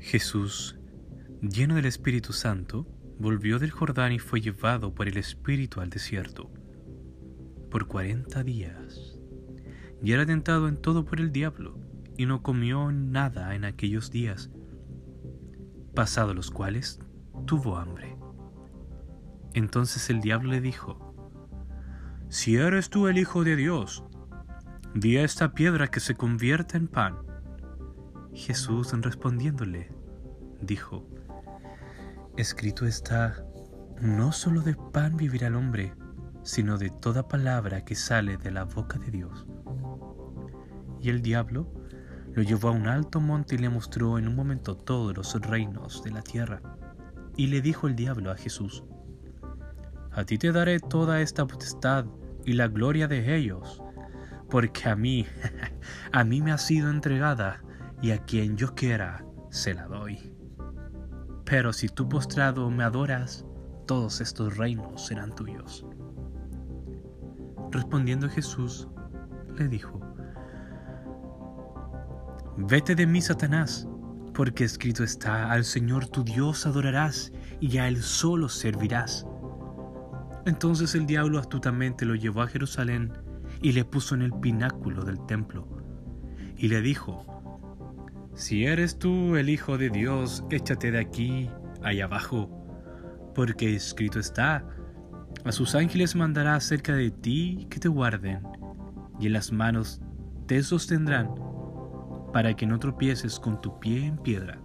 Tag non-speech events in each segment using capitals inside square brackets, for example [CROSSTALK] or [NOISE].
Jesús, lleno del Espíritu Santo, volvió del Jordán y fue llevado por el Espíritu al desierto por cuarenta días. Y era tentado en todo por el diablo, y no comió nada en aquellos días, pasados los cuales tuvo hambre. Entonces el diablo le dijo, Si eres tú el Hijo de Dios, di a esta piedra que se convierta en pan. Jesús respondiéndole, dijo, Escrito está, no solo de pan vivirá el hombre, sino de toda palabra que sale de la boca de Dios. Y el diablo lo llevó a un alto monte y le mostró en un momento todos los reinos de la tierra. Y le dijo el diablo a Jesús, A ti te daré toda esta potestad y la gloria de ellos, porque a mí, [LAUGHS] a mí me ha sido entregada, y a quien yo quiera, se la doy. Pero si tú postrado me adoras, todos estos reinos serán tuyos. Respondiendo Jesús, le dijo, Vete de mí, Satanás, porque escrito está, al Señor tu Dios adorarás y a Él solo servirás. Entonces el diablo astutamente lo llevó a Jerusalén y le puso en el pináculo del templo, y le dijo, Si eres tú el Hijo de Dios, échate de aquí, allá abajo, porque escrito está, a sus ángeles mandará acerca de ti que te guarden, y en las manos te sostendrán, para que no tropieces con tu pie en piedra.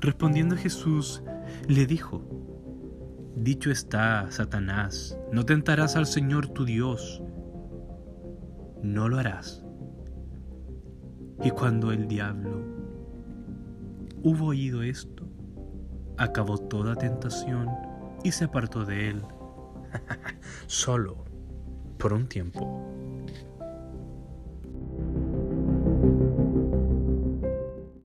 Respondiendo Jesús, le dijo, Dicho está, Satanás, no tentarás al Señor tu Dios, no lo harás. Y cuando el diablo hubo oído esto, acabó toda tentación y se apartó de él, [LAUGHS] solo, por un tiempo.